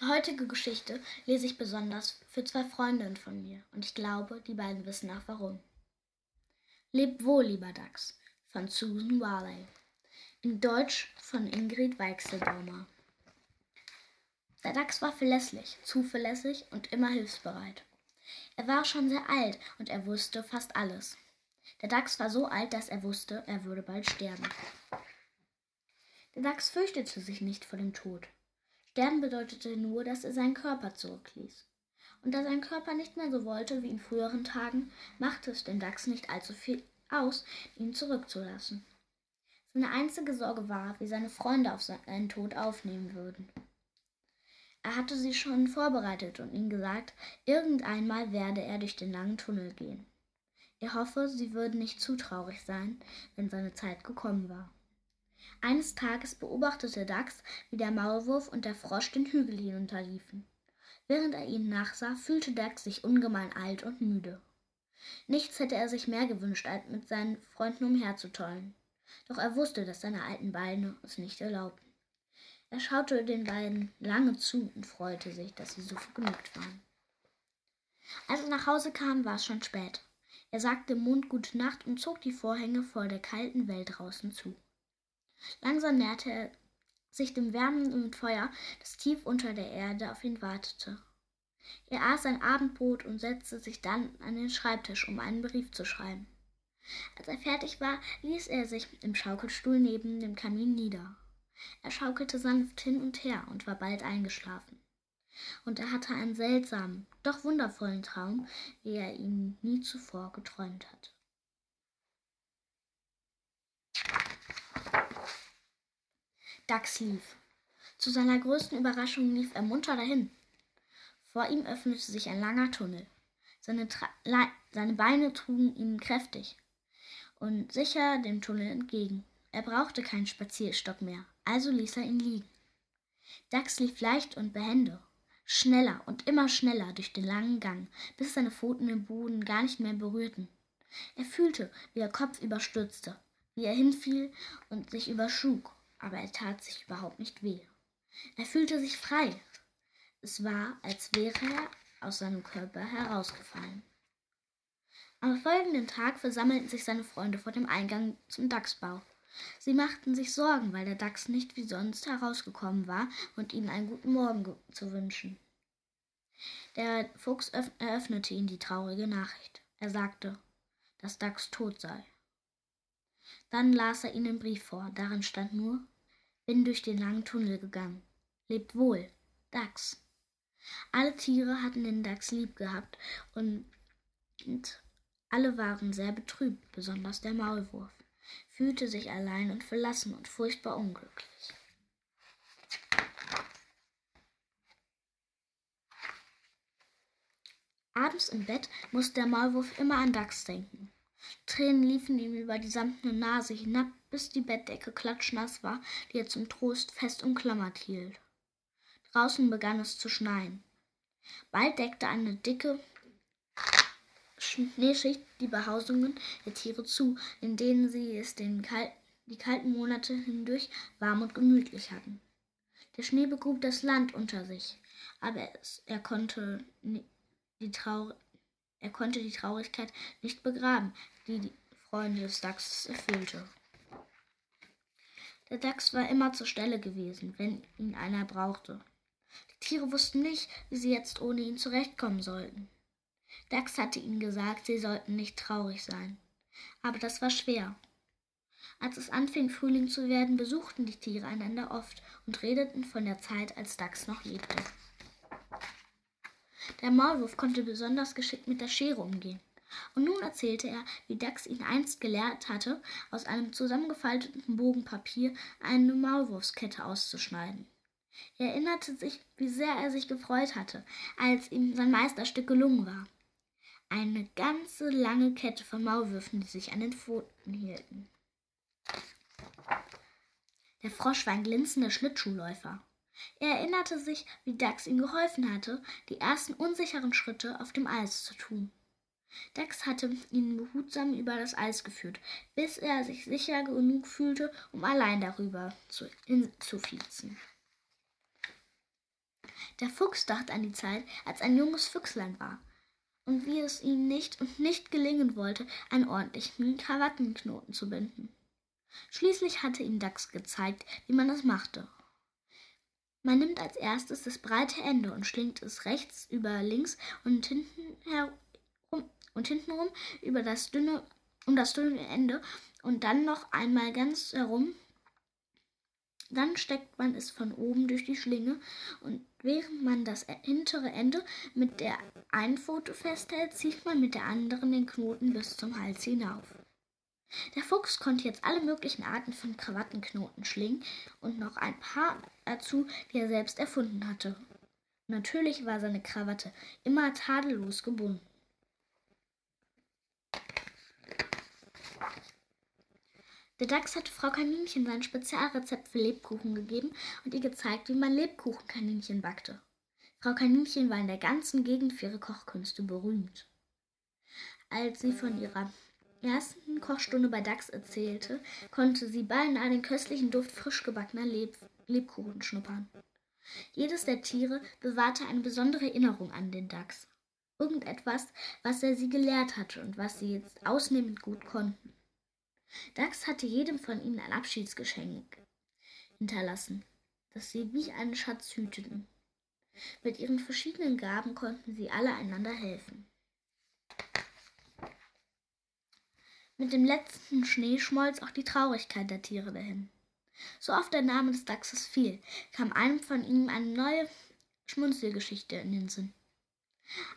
Die heutige Geschichte lese ich besonders für zwei Freundinnen von mir und ich glaube, die beiden wissen auch warum. Leb wohl, lieber Dachs von Susan Warley. In Deutsch von Ingrid Weichselbaumer. Der Dachs war verlässlich, zuverlässig und immer hilfsbereit. Er war schon sehr alt und er wusste fast alles. Der Dachs war so alt, dass er wusste, er würde bald sterben. Der Dachs fürchtete sich nicht vor dem Tod. Sterben bedeutete nur, dass er seinen Körper zurückließ. Und da sein Körper nicht mehr so wollte wie in früheren Tagen, machte es dem Dachs nicht allzu viel aus, ihn zurückzulassen. Seine einzige Sorge war, wie seine Freunde auf seinen Tod aufnehmen würden. Er hatte sie schon vorbereitet und ihnen gesagt, irgendeinmal werde er durch den langen Tunnel gehen. Er hoffe, sie würden nicht zu traurig sein, wenn seine Zeit gekommen war. Eines Tages beobachtete Dachs, wie der Maulwurf und der Frosch den Hügel hinunterliefen. Während er ihnen nachsah, fühlte Dachs sich ungemein alt und müde. Nichts hätte er sich mehr gewünscht, als mit seinen Freunden umherzutollen. Doch er wusste, dass seine alten Beine es nicht erlaubten. Er schaute den beiden lange zu und freute sich, dass sie so vergnügt waren. Als er nach Hause kam, war es schon spät. Er sagte dem Mond gute Nacht und zog die Vorhänge vor der kalten Welt draußen zu. Langsam näherte er sich dem wärmenden Feuer, das tief unter der Erde auf ihn wartete. Er aß sein Abendbrot und setzte sich dann an den Schreibtisch, um einen Brief zu schreiben. Als er fertig war, ließ er sich im Schaukelstuhl neben dem Kamin nieder. Er schaukelte sanft hin und her und war bald eingeschlafen. Und er hatte einen seltsamen, doch wundervollen Traum, wie er ihn nie zuvor geträumt hatte. Dax lief. Zu seiner größten Überraschung lief er munter dahin. Vor ihm öffnete sich ein langer Tunnel. Seine, seine Beine trugen ihn kräftig und sicher dem Tunnel entgegen. Er brauchte keinen Spazierstock mehr, also ließ er ihn liegen. Dax lief leicht und behende, schneller und immer schneller durch den langen Gang, bis seine Pfoten den Boden gar nicht mehr berührten. Er fühlte, wie er Kopf überstürzte, wie er hinfiel und sich überschlug aber er tat sich überhaupt nicht weh. Er fühlte sich frei. Es war, als wäre er aus seinem Körper herausgefallen. Am folgenden Tag versammelten sich seine Freunde vor dem Eingang zum Dachsbau. Sie machten sich Sorgen, weil der Dachs nicht wie sonst herausgekommen war und ihnen einen guten Morgen zu wünschen. Der Fuchs eröffnete ihnen die traurige Nachricht. Er sagte, dass Dachs tot sei. Dann las er ihnen den Brief vor. Darin stand nur Bin durch den langen Tunnel gegangen. Lebt wohl. Dachs. Alle Tiere hatten den Dachs lieb gehabt und, und alle waren sehr betrübt, besonders der Maulwurf, fühlte sich allein und verlassen und furchtbar unglücklich. Abends im Bett musste der Maulwurf immer an Dachs denken. Tränen liefen ihm über die samtene Nase hinab, bis die Bettdecke klatschnass war, die er zum Trost fest umklammert hielt. Draußen begann es zu schneien. Bald deckte eine dicke Schneeschicht die Behausungen der Tiere zu, in denen sie es den Kal die kalten Monate hindurch warm und gemütlich hatten. Der Schnee begrub das Land unter sich, aber es, er konnte die Trauer er konnte die Traurigkeit nicht begraben, die die Freunde des Dachses erfüllte. Der Dachs war immer zur Stelle gewesen, wenn ihn einer brauchte. Die Tiere wussten nicht, wie sie jetzt ohne ihn zurechtkommen sollten. Dachs hatte ihnen gesagt, sie sollten nicht traurig sein. Aber das war schwer. Als es anfing, Frühling zu werden, besuchten die Tiere einander oft und redeten von der Zeit, als Dachs noch lebte. Der Maulwurf konnte besonders geschickt mit der Schere umgehen. Und nun erzählte er, wie Dax ihn einst gelehrt hatte, aus einem zusammengefalteten Bogen Papier eine Maulwurfskette auszuschneiden. Er erinnerte sich, wie sehr er sich gefreut hatte, als ihm sein Meisterstück gelungen war. Eine ganze lange Kette von Maulwürfen, die sich an den Pfoten hielten. Der Frosch war ein glänzender Schlittschuhläufer. Er erinnerte sich, wie Dax ihm geholfen hatte, die ersten unsicheren Schritte auf dem Eis zu tun. Dax hatte ihn behutsam über das Eis geführt, bis er sich sicher genug fühlte, um allein darüber zu, hinzufließen. Der Fuchs dachte an die Zeit, als ein junges Füchslein war und wie es ihm nicht und nicht gelingen wollte, einen ordentlichen Krawattenknoten zu binden. Schließlich hatte ihm Dachs gezeigt, wie man das machte. Man nimmt als erstes das breite Ende und schlingt es rechts über links und hinten herum und hintenrum über das dünne um das dünne Ende und dann noch einmal ganz herum. Dann steckt man es von oben durch die Schlinge und während man das hintere Ende mit der einen Pfote festhält, zieht man mit der anderen den Knoten bis zum Hals hinauf. Der Fuchs konnte jetzt alle möglichen Arten von Krawattenknoten schlingen und noch ein paar dazu, die er selbst erfunden hatte. Natürlich war seine Krawatte immer tadellos gebunden. Der Dachs hatte Frau Kaninchen sein Spezialrezept für Lebkuchen gegeben und ihr gezeigt, wie man Lebkuchenkaninchen backte. Frau Kaninchen war in der ganzen Gegend für ihre Kochkünste berühmt. Als sie von ihrer ersten Kochstunde bei Dachs erzählte, konnte sie beinahe den köstlichen Duft frisch gebackener Leb Lebkuchen schnuppern. Jedes der Tiere bewahrte eine besondere Erinnerung an den Dachs. Irgendetwas, was er sie gelehrt hatte und was sie jetzt ausnehmend gut konnten. Dachs hatte jedem von ihnen ein Abschiedsgeschenk hinterlassen, das sie wie einen Schatz hüteten. Mit ihren verschiedenen Gaben konnten sie alle einander helfen. Mit dem letzten Schnee schmolz auch die Traurigkeit der Tiere dahin. So oft der Name des Dachses fiel, kam einem von ihnen eine neue Schmunzelgeschichte in den Sinn.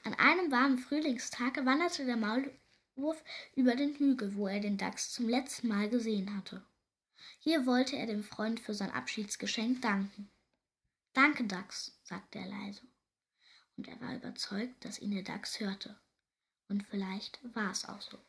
An einem warmen Frühlingstag wanderte der Maulwurf über den Hügel, wo er den Dachs zum letzten Mal gesehen hatte. Hier wollte er dem Freund für sein Abschiedsgeschenk danken. Danke, Dachs, sagte er leise. Und er war überzeugt, dass ihn der Dachs hörte. Und vielleicht war es auch so.